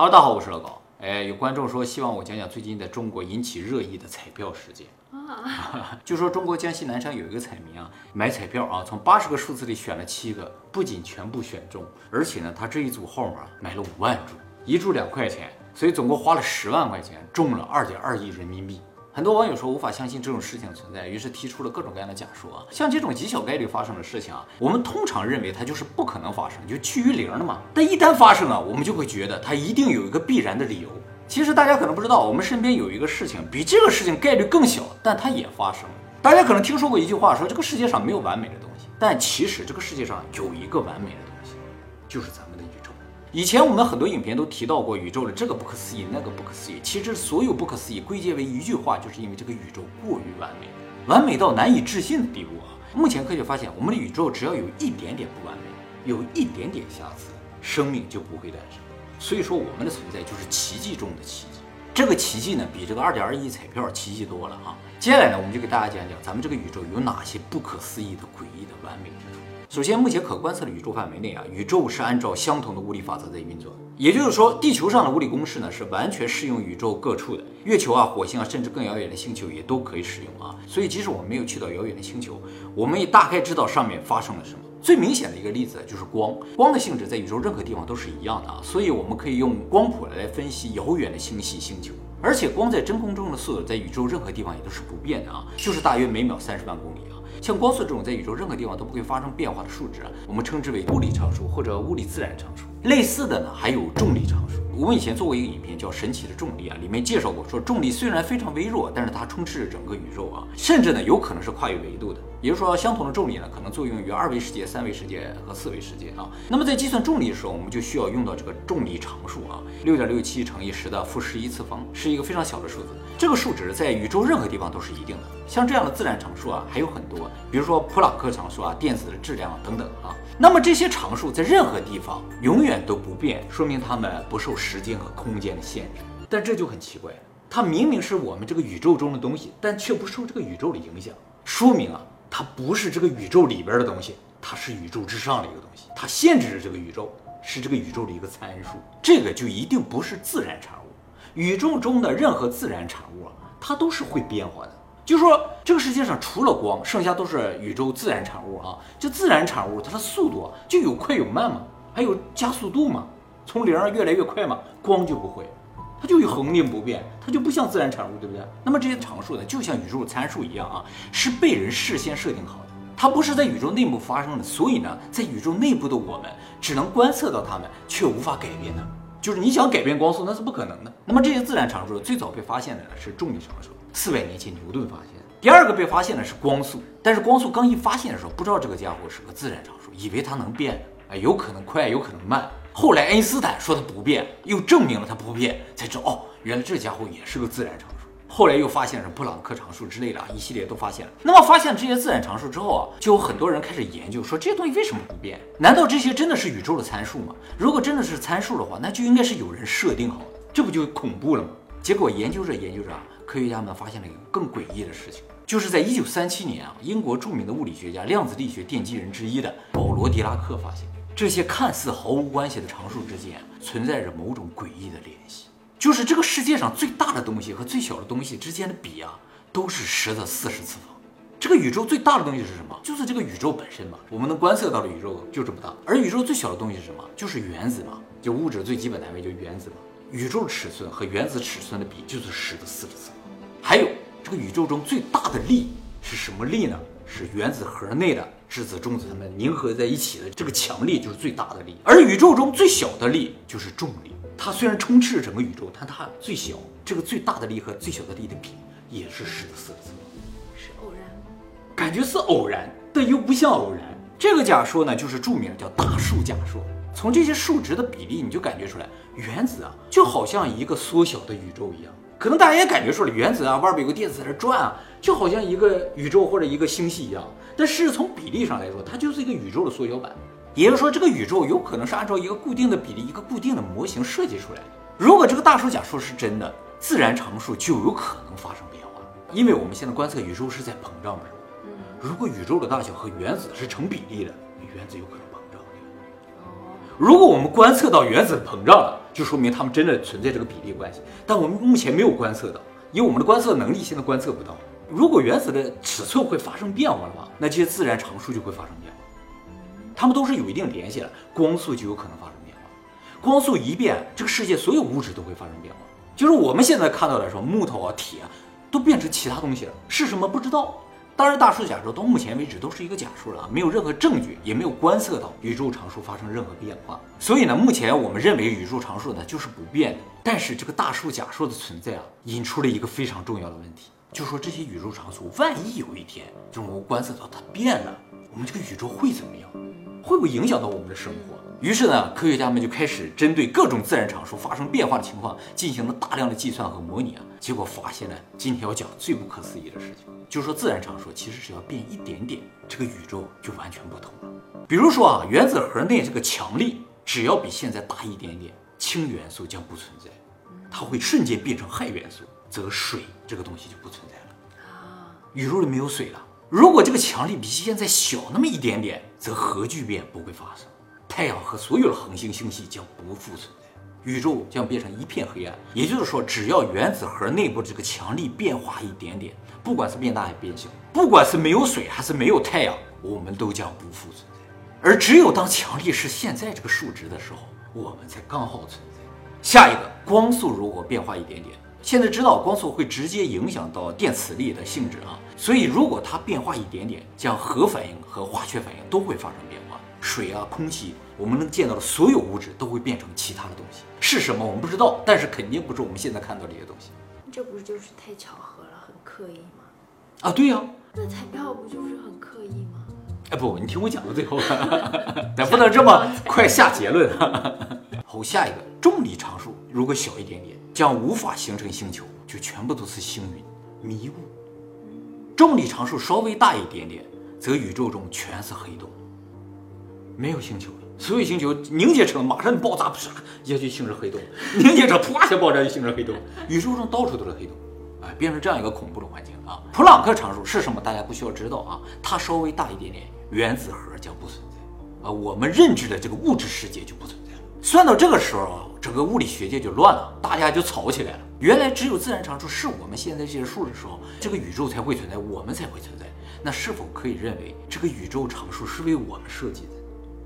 Hello，大家好，我是老高。哎，有观众说希望我讲讲最近在中国引起热议的彩票事件啊，就说中国江西南昌有一个彩民啊，买彩票啊，从八十个数字里选了七个，不仅全部选中，而且呢，他这一组号码买了五万注，一注两块钱，所以总共花了十万块钱，中了二点二亿人民币。很多网友说无法相信这种事情存在，于是提出了各种各样的假说啊。像这种极小概率发生的事情啊，我们通常认为它就是不可能发生，就趋于零的嘛。但一旦发生了，我们就会觉得它一定有一个必然的理由。其实大家可能不知道，我们身边有一个事情比这个事情概率更小，但它也发生了。大家可能听说过一句话，说这个世界上没有完美的东西，但其实这个世界上有一个完美的东西，就是咱们。以前我们很多影片都提到过宇宙的这个不可思议，那个不可思议。其实所有不可思议归结为一句话，就是因为这个宇宙过于完美，完美到难以置信的地步啊！目前科学发现，我们的宇宙只要有一点点不完美，有一点点瑕疵，生命就不会诞生。所以说，我们的存在就是奇迹中的奇迹。这个奇迹呢，比这个二点二亿彩票奇迹多了啊！接下来呢，我们就给大家讲讲咱们这个宇宙有哪些不可思议的、诡异的完美之处。首先，目前可观测的宇宙范围内啊，宇宙是按照相同的物理法则在运作。也就是说，地球上的物理公式呢是完全适用宇宙各处的，月球啊、火星啊，甚至更遥远的星球也都可以使用啊。所以，即使我们没有去到遥远的星球，我们也大概知道上面发生了什么。最明显的一个例子就是光，光的性质在宇宙任何地方都是一样的啊。所以，我们可以用光谱来分析遥远的星系、星球。而且，光在真空中的速度在宇宙任何地方也都是不变的啊，就是大约每秒三十万公里啊。像光速这种在宇宙任何地方都不会发生变化的数值啊，我们称之为物理常数或者物理自然常数。类似的呢，还有重力常数。我们以前做过一个影片叫《神奇的重力》啊，里面介绍过，说重力虽然非常微弱，但是它充斥着整个宇宙啊，甚至呢有可能是跨越维度的。也就是说，相同的重力呢，可能作用于二维世界、三维世界和四维世界啊。那么在计算重力的时候，我们就需要用到这个重力常数啊，六点六七乘以十的负十一次方，是一个非常小的数字。这个数值在宇宙任何地方都是一定的。像这样的自然常数啊，还有很多，比如说普朗克常数啊、电子的质量等等啊。那么这些常数在任何地方永远都不变，说明它们不受时间和空间的限制。但这就很奇怪，它明明是我们这个宇宙中的东西，但却不受这个宇宙的影响，说明啊，它不是这个宇宙里边的东西，它是宇宙之上的一个东西，它限制着这个宇宙，是这个宇宙的一个参数。这个就一定不是自然常。宇宙中的任何自然产物啊，它都是会变化的。就说，这个世界上除了光，剩下都是宇宙自然产物啊。这自然产物，它的速度就有快有慢嘛，还有加速度嘛，从零越来越快嘛。光就不会，它就有恒定不变，它就不像自然产物，对不对？那么这些常数呢，就像宇宙参数一样啊，是被人事先设定好的，它不是在宇宙内部发生的，所以呢，在宇宙内部的我们只能观测到它们，却无法改变它们。就是你想改变光速，那是不可能的。那么这些自然常数最早被发现的呢，是重力常数。四百年前牛顿发现，第二个被发现的是光速，但是光速刚一发现的时候，不知道这个家伙是个自然常数，以为它能变，哎，有可能快，有可能慢。后来爱因斯坦说它不变，又证明了它不变，才知道哦，原来这家伙也是个自然常数。后来又发现了布朗克常数之类的啊，一系列都发现了。那么发现这些自然常数之后啊，就有很多人开始研究，说这些东西为什么不变？难道这些真的是宇宙的参数吗？如果真的是参数的话，那就应该是有人设定好的，这不就恐怖了吗？结果研究着研究着啊。科学家们发现了一个更诡异的事情，就是在一九三七年啊，英国著名的物理学家、量子力学奠基人之一的保罗·狄拉克发现，这些看似毫无关系的常数之间存在着某种诡异的联系，就是这个世界上最大的东西和最小的东西之间的比啊，都是十的四十次方。这个宇宙最大的东西是什么？就是这个宇宙本身嘛，我们能观测到的宇宙就这么大。而宇宙最小的东西是什么？就是原子嘛，就物质最基本单位就是原子嘛。宇宙尺寸和原子尺寸的比就是十的四十次方。还有这个宇宙中最大的力是什么力呢？是原子核内的质子、中子它们凝合在一起的这个强力就是最大的力。而宇宙中最小的力就是重力，它虽然充斥整个宇宙，但它最小。这个最大的力和最小的力的比也是十的四次方。是偶然吗？感觉是偶然，但又不像偶然。这个假说呢，就是著名的叫大数假说。从这些数值的比例，你就感觉出来，原子啊，就好像一个缩小的宇宙一样。可能大家也感觉出来，原子啊，外边有个电子在那转啊，就好像一个宇宙或者一个星系一样。但是从比例上来说，它就是一个宇宙的缩小版。也就是说，这个宇宙有可能是按照一个固定的比例、一个固定的模型设计出来的。如果这个大数假说是真的，自然常数就有可能发生变化，因为我们现在观测宇宙是在膨胀的。如果宇宙的大小和原子是成比例的，原子有可能膨胀。如果我们观测到原子膨胀了。就说明它们真的存在这个比例关系。但我们目前没有观测到，因为我们的观测能力，现在观测不到。如果原子的尺寸会发生变化的话，那这些自然常数就会发生变化。它们都是有一定联系的，光速就有可能发生变化。光速一变，这个世界所有物质都会发生变化。就是我们现在看到的什么木头啊、铁啊，都变成其他东西了，是什么不知道。当然，大数假说到目前为止都是一个假说了，没有任何证据，也没有观测到宇宙常数发生任何变化。所以呢，目前我们认为宇宙常数呢就是不变的。但是这个大数假说的存在啊，引出了一个非常重要的问题，就说这些宇宙常数，万一有一天就是我观测到它变了，我们这个宇宙会怎么样？会不会影响到我们的生活？于是呢，科学家们就开始针对各种自然常数发生变化的情况进行了大量的计算和模拟啊，结果发现呢今天要讲最不可思议的事情，就是说自然常数其实只要变一点点，这个宇宙就完全不同了。比如说啊，原子核内这个强力只要比现在大一点点，氢元素将不存在，它会瞬间变成氦元素，则水这个东西就不存在了啊，宇宙里没有水了。如果这个强力比现在小那么一点点，则核聚变不会发生。太阳和所有的恒星星系将不复存在，宇宙将变成一片黑暗。也就是说，只要原子核内部这个强力变化一点点，不管是变大还是变小，不管是没有水还是没有太阳，我们都将不复存在。而只有当强力是现在这个数值的时候，我们才刚好存在。下一个，光速如果变化一点点，现在知道光速会直接影响到电磁力的性质啊，所以如果它变化一点点，像核反应和化学反应都会发生变化，水啊，空气。我们能见到的所有物质都会变成其他的东西，是什么我们不知道，但是肯定不是我们现在看到这些东西。这不是就是太巧合了，很刻意吗？啊，对呀。那彩票不就是很刻意吗？哎，不，你听我讲到最后，咱不能这么快下结论。好，下一个重力常数如果小一点点，将无法形成星球，就全部都是星云迷雾。重力常数稍微大一点点，则宇宙中全是黑洞，没有星球了。所有星球凝结成马上爆炸，啪一下就形成黑洞；凝结成啪一下爆炸就形成黑洞。宇宙中到处都是黑洞，哎，变成这样一个恐怖的环境啊！普朗克常数是什么？大家不需要知道啊，它稍微大一点点，原子核将不存在啊，我们认知的这个物质世界就不存在。算到这个时候啊，整个物理学界就乱了，大家就吵起来了。原来只有自然常数是我们现在这些数的时候，这个宇宙才会存在，我们才会存在。那是否可以认为这个宇宙常数是为我们设计的？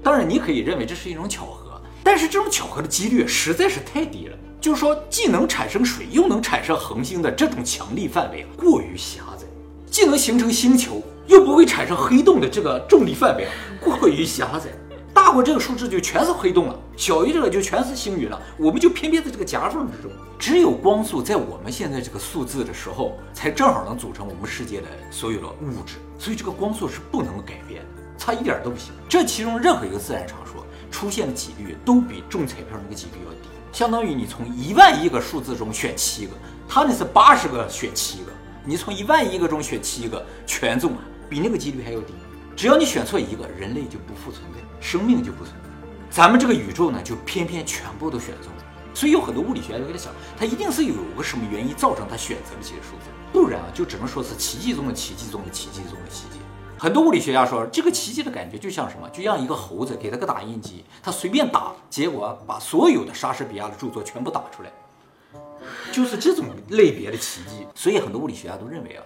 当然，你可以认为这是一种巧合，但是这种巧合的几率实在是太低了。就是说，既能产生水，又能产生恒星的这种强力范围啊过于狭窄；既能形成星球，又不会产生黑洞的这个重力范围啊过于狭窄。大过这个数字就全是黑洞了，小于这个就全是星云了。我们就偏偏在这个夹缝之中。只有光速在我们现在这个数字的时候，才正好能组成我们世界的所有的物质。所以这个光速是不能改变的。差一点都不行。这其中任何一个自然常数出现的几率都比中彩票那个几率要低，相当于你从一万亿个数字中选七个，他那是八十个选七个，你从一万亿个中选七个全中，比那个几率还要低。只要你选错一个，人类就不复存在，生命就不存在。咱们这个宇宙呢，就偏偏全部都选中了。所以有很多物理学家就在想，他一定是有个什么原因造成他选择了这些数字，不然啊，就只能说是奇迹中的奇迹中的奇迹中的奇迹。很多物理学家说，这个奇迹的感觉就像什么？就像一个猴子给他个打印机，他随便打，结果把所有的莎士比亚的著作全部打出来，就是这种类别的奇迹。所以很多物理学家都认为啊，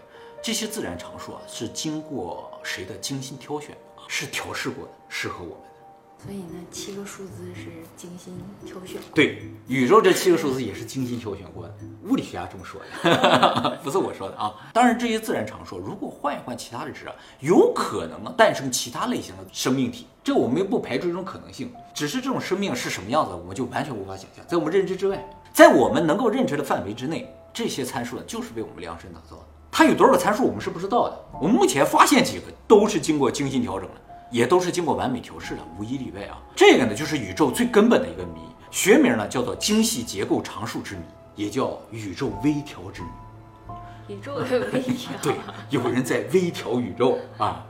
这些自然常数啊是经过谁的精心挑选，是调试过的，适合我们的。所以呢，七个数字是精心挑选。对，宇宙这七个数字也是精心挑选过的。物理学家这么说的，不是我说的啊。当然，这些自然常数如果换一换其他的值啊，有可能诞生其他类型的生命体。这我们不排除一种可能性，只是这种生命是什么样子，我们就完全无法想象，在我们认知之外，在我们能够认知的范围之内，这些参数呢，就是为我们量身打造的。它有多少个参数，我们是不知道的。我们目前发现几个，都是经过精心调整的。也都是经过完美调试的，无一例外啊！这个呢，就是宇宙最根本的一个谜，学名呢叫做精细结构常数之谜，也叫宇宙微调之谜。宇宙的微调，对，有人在微调宇宙啊，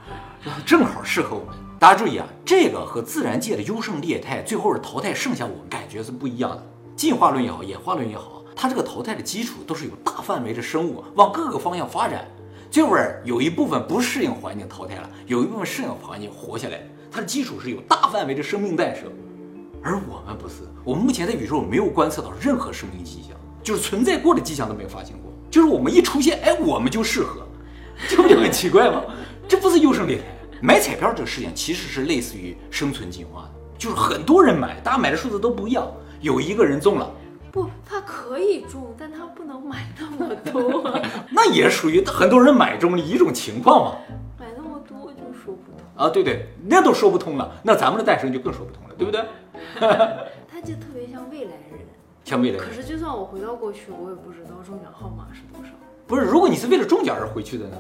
正好适合我们。大家注意啊，这个和自然界的优胜劣汰，最后是淘汰剩下我们，感觉是不一样的。进化论也好，演化论也好，它这个淘汰的基础都是有大范围的生物往各个方向发展。这会儿有一部分不适应环境淘汰了，有一部分适应环境活下来。它的基础是有大范围的生命诞生，而我们不是，我们目前在宇宙没有观测到任何生命迹象，就是存在过的迹象都没有发现过。就是我们一出现，哎，我们就适合，这不就很奇怪吗？这不是优胜劣汰。买彩票这个事情其实是类似于生存进化的，就是很多人买，大家买的数字都不一样，有一个人中了，不，它可以中，但它不能买那么多，那也属于很多人买中的一种情况嘛。买那么多就说不通。啊，对对，那都说不通了，那咱们的诞生就更说不通了，对不对？他就特别像未来人，像未来可是就算我回到过去，我也不知道中奖号码是多少。不是，如果你是为了中奖而回去的呢，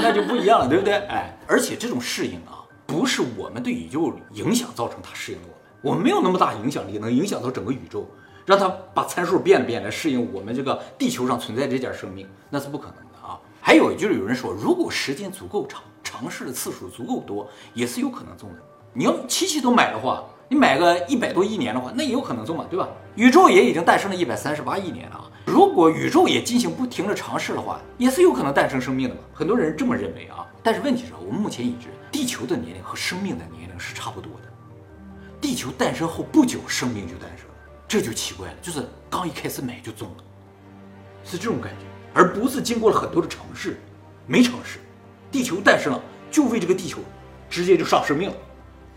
那就不一样了，对不对？哎，而且这种适应啊，不是我们对宇宙影响造成它适应了我们，我们没有那么大影响力，能影响到整个宇宙，让它把参数变了变来适应我们这个地球上存在这点生命，那是不可能的啊。还有就是有人说，如果时间足够长，尝试的次数足够多，也是有可能中的。你要七七都买的话，你买个一百多亿年的话，那也有可能中嘛，对吧？宇宙也已经诞生了一百三十八亿年了啊。如果宇宙也进行不停的尝试的话，也是有可能诞生生命的嘛。很多人这么认为啊。但是问题是，我们目前已知，地球的年龄和生命的年龄是差不多的。地球诞生后不久，生命就诞生，这就奇怪了，就是刚一开始买就中了，是这种感觉，而不是经过了很多的尝试，没尝试，地球诞生了，就为这个地球，直接就上生命了。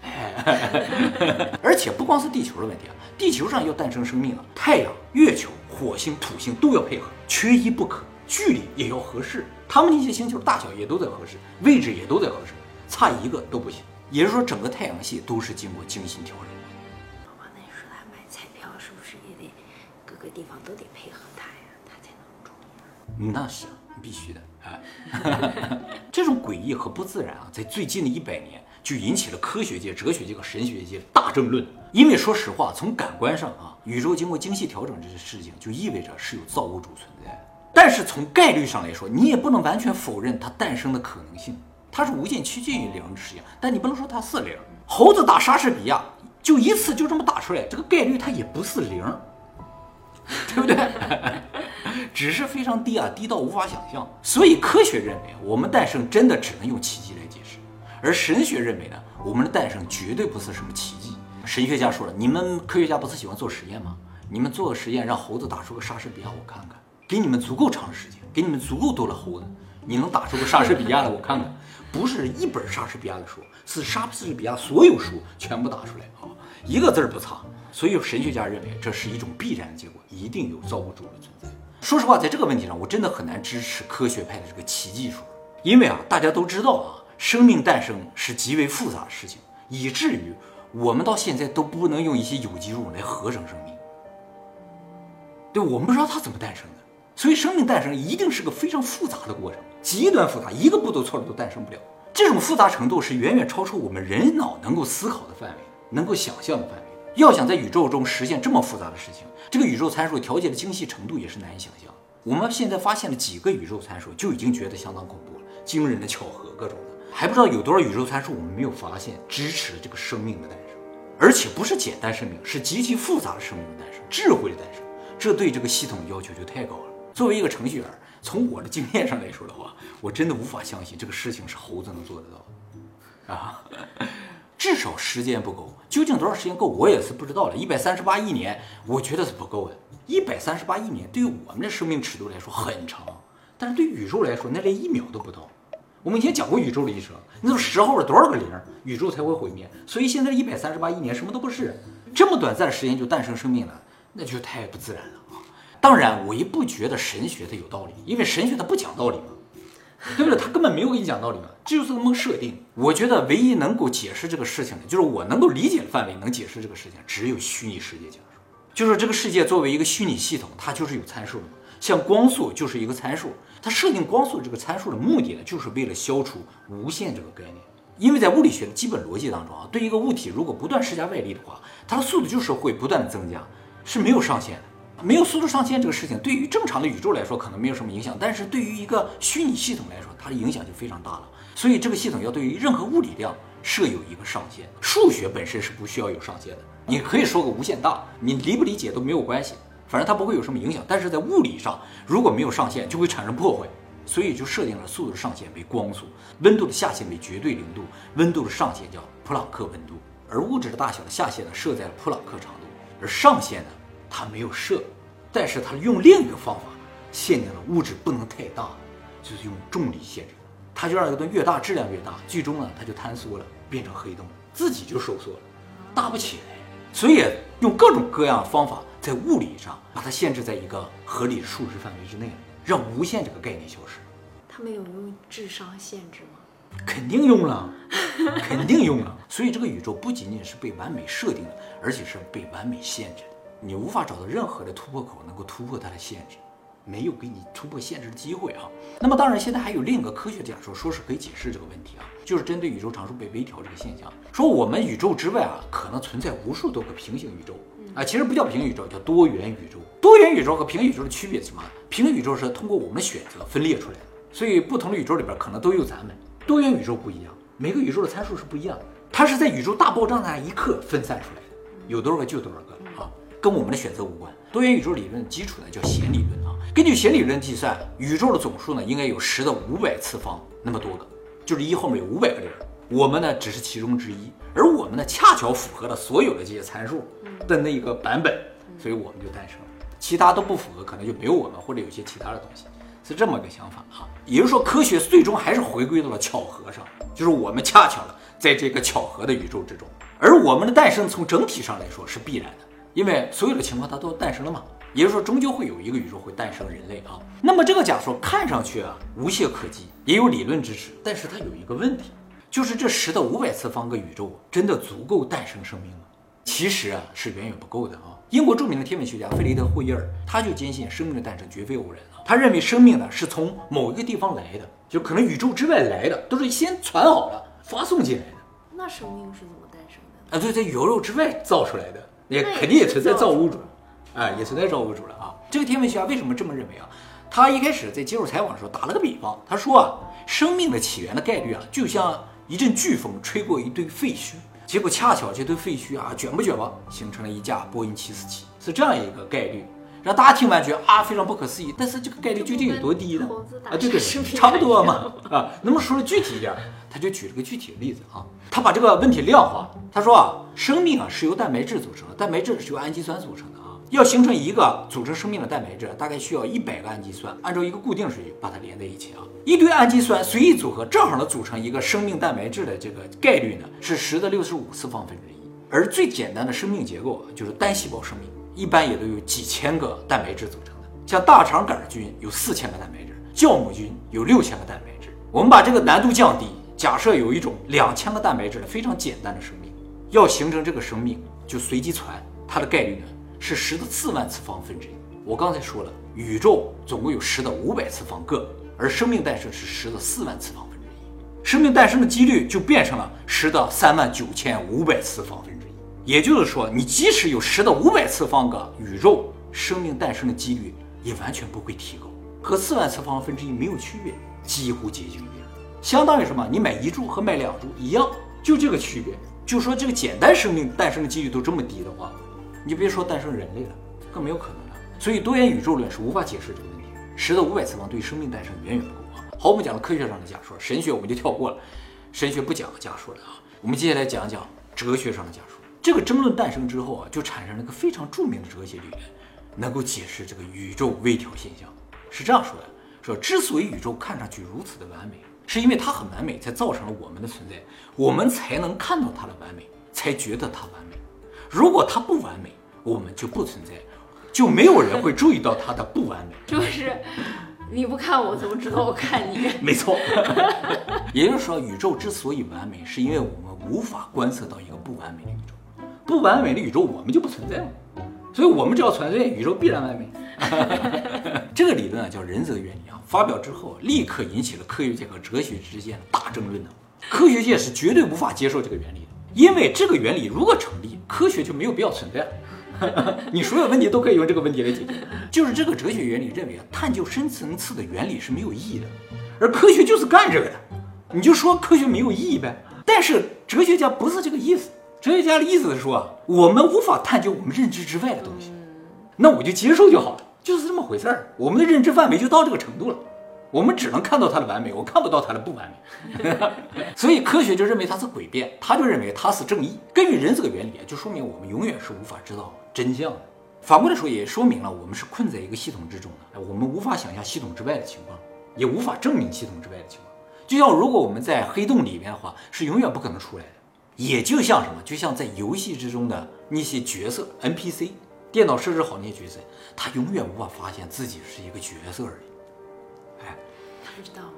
而且不光是地球的问题啊，地球上要诞生生命了，太阳、月球、火星、土星都要配合，缺一不可。距离也要合适，他们那些星球大小也都在合适，位置也都在合适，差一个都不行。也就是说，整个太阳系都是经过精心调整个地方都得配合他呀，他才能中那是必须的啊！这种诡异和不自然啊，在最近的一百年。就引起了科学界、哲学界和神学界大争论。因为说实话，从感官上啊，宇宙经过精细调整这些事情，就意味着是有造物主存在。但是从概率上来说，你也不能完全否认它诞生的可能性。它是无限趋近于零的事情，但你不能说它是零。猴子打莎士比亚，就一次就这么打出来，这个概率它也不是零，对不对？只是非常低啊，低到无法想象。所以科学认为，我们诞生真的只能用奇迹来解释。而神学认为呢，我们的诞生绝对不是什么奇迹。神学家说了，你们科学家不是喜欢做实验吗？你们做个实验，让猴子打出个莎士比亚，我看看。给你们足够长的时间，给你们足够多的猴子，你能打出个莎士比亚来，我看看。不是一本莎士比亚的书，是莎士比亚所有书全部打出来啊，一个字儿不差。所以有神学家认为这是一种必然的结果，一定有造物主的存在。说实话，在这个问题上，我真的很难支持科学派的这个奇迹说，因为啊，大家都知道啊。生命诞生是极为复杂的事情，以至于我们到现在都不能用一些有机物来合成生命。对，我们不知道它怎么诞生的，所以生命诞生一定是个非常复杂的过程，极端复杂，一个步骤错了都诞生不了。这种复杂程度是远远超出我们人脑能够思考的范围，能够想象的范围。要想在宇宙中实现这么复杂的事情，这个宇宙参数调节的精细程度也是难以想象。我们现在发现了几个宇宙参数，就已经觉得相当恐怖了，惊人的巧合，各种的。还不知道有多少宇宙参数我们没有发现支持这个生命的诞生，而且不是简单生命，是极其复杂的生命的诞生，智慧的诞生，这对这个系统要求就太高了。作为一个程序员，从我的经验上来说的话，我真的无法相信这个事情是猴子能做得到的啊！至少时间不够，究竟多少时间够，我也是不知道了。一百三十八亿年，我觉得是不够的。一百三十八亿年对于我们的生命尺度来说很长，但是对宇宙来说，那连一秒都不到。我们以前讲过宇宙的一生，那都时候了多少个零，宇宙才会毁灭。所以现在一百三十八亿年什么都不是，这么短暂的时间就诞生生命了，那就太不自然了啊！当然，我也不觉得神学它有道理，因为神学它不讲道理嘛，对不对？他根本没有给你讲道理嘛，这就是个蒙设定。我觉得唯一能够解释这个事情的，就是我能够理解的范围能解释这个事情，只有虚拟世界讲述，就是这个世界作为一个虚拟系统，它就是有参数的嘛。像光速就是一个参数，它设定光速这个参数的目的呢，就是为了消除无限这个概念。因为在物理学的基本逻辑当中啊，对一个物体如果不断施加外力的话，它的速度就是会不断的增加，是没有上限的。没有速度上限这个事情，对于正常的宇宙来说可能没有什么影响，但是对于一个虚拟系统来说，它的影响就非常大了。所以这个系统要对于任何物理量设有一个上限。数学本身是不需要有上限的，你可以说个无限大，你理不理解都没有关系。反正它不会有什么影响，但是在物理上如果没有上限，就会产生破坏，所以就设定了速度上限为光速，温度的下限为绝对零度，温度的上限叫普朗克温度，而物质的大小的下限呢设在了普朗克长度，而上限呢它没有设，但是它用另一个方法限定了物质不能太大，就是用重力限制，它就让这个东西越大质量越大，最终呢它就坍缩了，变成黑洞，自己就收缩了，大不起来。所以用各种各样的方法在物理上把它限制在一个合理的数值范围之内，让无限这个概念消失。他们有用智商限制吗？肯定用了，肯定用了。所以这个宇宙不仅仅是被完美设定的，而且是被完美限制的。你无法找到任何的突破口能够突破它的限制，没有给你突破限制的机会啊。那么当然，现在还有另一个科学假说，说是可以解释这个问题啊，就是针对宇宙常数被微调这个现象，说我们宇宙之外啊，可能存在无数多个平行宇宙啊，其实不叫平行宇宙，叫多元宇宙。多元宇宙和平行宇宙的区别是什么？平行宇宙是通过我们的选择分裂出来的，所以不同的宇宙里边可能都有咱们。多元宇宙不一样，每个宇宙的参数是不一样的，它是在宇宙大爆炸那一刻分散出来的，有多少个就多少个啊，跟我们的选择无关。多元宇宙理论基础呢叫弦理论啊，根据弦理论计算，宇宙的总数呢应该有十的五百次方那么多个，就是一后面有五百个零，我们呢只是其中之一，而我们呢恰巧符合了所有的这些参数的那一个版本，所以我们就诞生了，其他都不符合，可能就没有我们或者有些其他的东西。是这么个想法哈，也就是说，科学最终还是回归到了巧合上，就是我们恰巧了在这个巧合的宇宙之中，而我们的诞生从整体上来说是必然的，因为所有的情况它都诞生了嘛，也就是说，终究会有一个宇宙会诞生人类啊。那么这个假说看上去啊无懈可击，也有理论支持，但是它有一个问题，就是这十的五百次方个宇宙真的足够诞生生命吗？其实啊是远远不够的啊。英国著名的天文学家费雷德霍伊尔他就坚信生命的诞生绝非偶然啊。他认为生命呢是从某一个地方来的，就可能宇宙之外来的，都是先传好了发送进来的。那生命是怎么诞生的？啊，对，在宇宙之外造出来的，也肯定也存在造物主，哎，也存在造物主了啊。这个天文学家为什么这么认为啊？他一开始在接受采访的时候打了个比方，他说啊，生命的起源的概率啊，就像一阵飓风吹过一堆废墟，结果恰巧这堆废墟啊卷不卷吧，形成了一架波音七四七，是这样一个概率。让大家听完觉得啊非常不可思议，但是这个概率究竟有多低呢？啊，对对，差不多嘛。啊，那么说的具体一点，他就举了个具体的例子啊，他把这个问题量化了。他说啊，生命啊是由蛋白质组成的，蛋白质是由氨基酸组成的啊。要形成一个组成生命的蛋白质，大概需要一百个氨基酸，按照一个固定顺序把它连在一起啊。一堆氨基酸随意组合，正好能组成一个生命蛋白质的这个概率呢是十的六十五次方分之一。而最简单的生命结构就是单细胞生命。一般也都有几千个蛋白质组成的，像大肠杆菌有四千个蛋白质，酵母菌有六千个蛋白质。我们把这个难度降低，假设有一种两千个蛋白质的非常简单的生命，要形成这个生命就随机传，它的概率呢是十的四万次方分之一。我刚才说了，宇宙总共有十的五百次方个，而生命诞生是十的四万次方分之一，生命诞生的几率就变成了十的三万九千五百次方分之一。也就是说，你即使有十的五百次方个宇宙，生命诞生的几率也完全不会提高，和四万次方分之一没有区别，几乎接近于零，相当于什么？你买一注和买两注一样，就这个区别。就说这个简单生命诞生的几率都这么低的话，你别说诞生人类了，更没有可能了。所以多元宇宙论是无法解释这个问题。十的五百次方对生命诞生远远不够啊。好，我们讲了科学上的假说，神学我们就跳过了，神学不讲假说的啊。我们接下来讲讲哲学上的假说。这个争论诞生之后啊，就产生了一个非常著名的哲学理论，能够解释这个宇宙微调现象。是这样说的：说之所以宇宙看上去如此的完美，是因为它很完美，才造成了我们的存在，我们才能看到它的完美，才觉得它完美。如果它不完美，我们就不存在，就没有人会注意到它的不完美。就是你不看我，怎么知道我看你？没错。也就是说，宇宙之所以完美，是因为我们无法观测到一个不完美的宇宙。不完美的宇宙，我们就不存在了。所以，我们只要存在，宇宙必然完美。这个理论啊，叫人则原理啊。发表之后，立刻引起了科学界和哲学之间的大争论呢。科学界是绝对无法接受这个原理的，因为这个原理如果成立，科学就没有必要存在了。你所有问题都可以用这个问题来解决。就是这个哲学原理认为啊，探究深层次的原理是没有意义的，而科学就是干这个的。你就说科学没有意义呗。但是哲学家不是这个意思。哲学家的意思是说啊，我们无法探究我们认知之外的东西，那我就接受就好了，就是这么回事儿。我们的认知范围就到这个程度了，我们只能看到它的完美，我看不到它的不完美。所以科学就认为它是诡辩，他就认为它是正义。根据人这个原理，就说明我们永远是无法知道真相的。反过来说，也说明了我们是困在一个系统之中的，我们无法想象系统之外的情况，也无法证明系统之外的情况。就像如果我们在黑洞里面的话，是永远不可能出来的。也就像什么，就像在游戏之中的那些角色 NPC，电脑设置好那些角色，他永远无法发现自己是一个角色而已。哎，他不知道吗？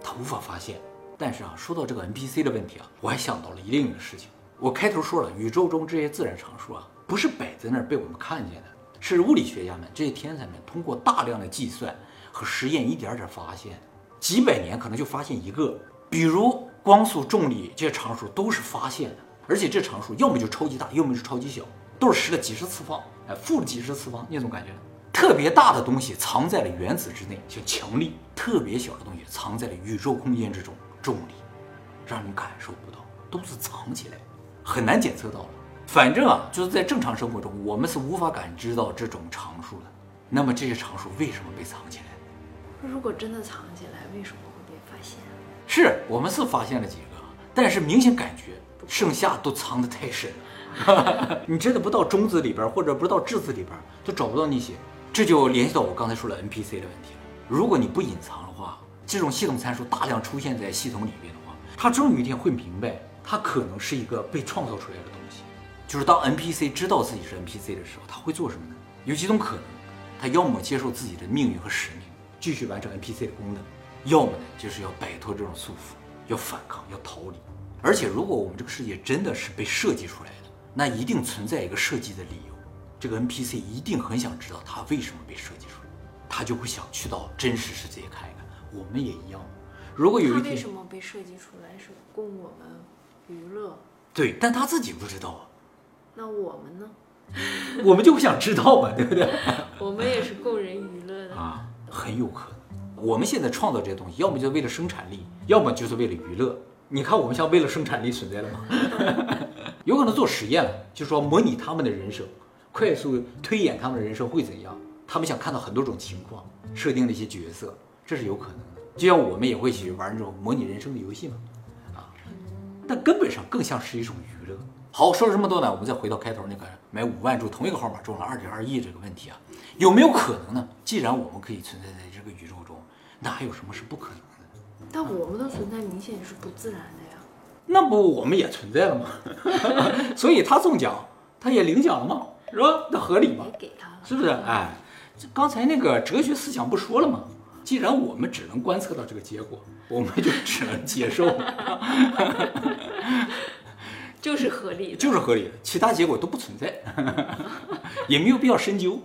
他无法发现。但是啊，说到这个 NPC 的问题啊，我还想到了另一个事情。我开头说了，宇宙中这些自然常数啊，不是摆在那儿被我们看见的，是物理学家们这些天才们通过大量的计算和实验一点点发现，几百年可能就发现一个。比如光速、重力这些常数都是发现的，而且这常数要么就超级大，要么就超级小，都是十的几十次方，哎，负的几十次方那种感觉。特别大的东西藏在了原子之内，像强力；特别小的东西藏在了宇宙空间之中，重力，让你感受不到，都是藏起来，很难检测到了。反正啊，就是在正常生活中，我们是无法感知到这种常数的。那么这些常数为什么被藏起来？如果真的藏起来，为什么会被发现？是我们是发现了几个，但是明显感觉剩下都藏得太深了。你真的不到中子里边，或者不到质子里边，都找不到那些。这就联系到我刚才说的 NPC 的问题了。如果你不隐藏的话，这种系统参数大量出现在系统里面的话，它终有一天会明白，它可能是一个被创造出来的东西。就是当 NPC 知道自己是 NPC 的时候，他会做什么呢？有几种可能，他要么接受自己的命运和使命，继续完成 NPC 的功能；要么呢，就是要摆脱这种束缚，要反抗，要逃离。而且，如果我们这个世界真的是被设计出来的，那一定存在一个设计的理由。这个 NPC 一定很想知道他为什么被设计出来，他就会想去到真实世界看一看。我们也一样。如果有一天，为什么被设计出来是供我们娱乐？对，但他自己不知道啊。那我们呢？我们就不想知道嘛，对不对？我们也是供人娱乐的啊，很有可能。我们现在创造这些东西，要么就是为了生产力，要么就是为了娱乐。你看，我们像为了生产力存在的吗？有可能做实验了，就说模拟他们的人生。快速推演他们的人生会怎样？他们想看到很多种情况，设定的一些角色，这是有可能的。就像我们也会去玩那种模拟人生的游戏嘛，啊，但根本上更像是一种娱乐。好，说了这么多呢，我们再回到开头那个买五万注同一个号码中了二点二亿这个问题啊，有没有可能呢？既然我们可以存在在这个宇宙中，那还有什么是不可能的？但我们的存在明显是不自然的。那不我们也存在了吗？所以他中奖，他也领奖了吗？是吧？那合理吗？给他了，是不是？哎，这刚才那个哲学思想不说了吗？既然我们只能观测到这个结果，我们就只能接受，就是合理，就是合理的，其他结果都不存在，也没有必要深究。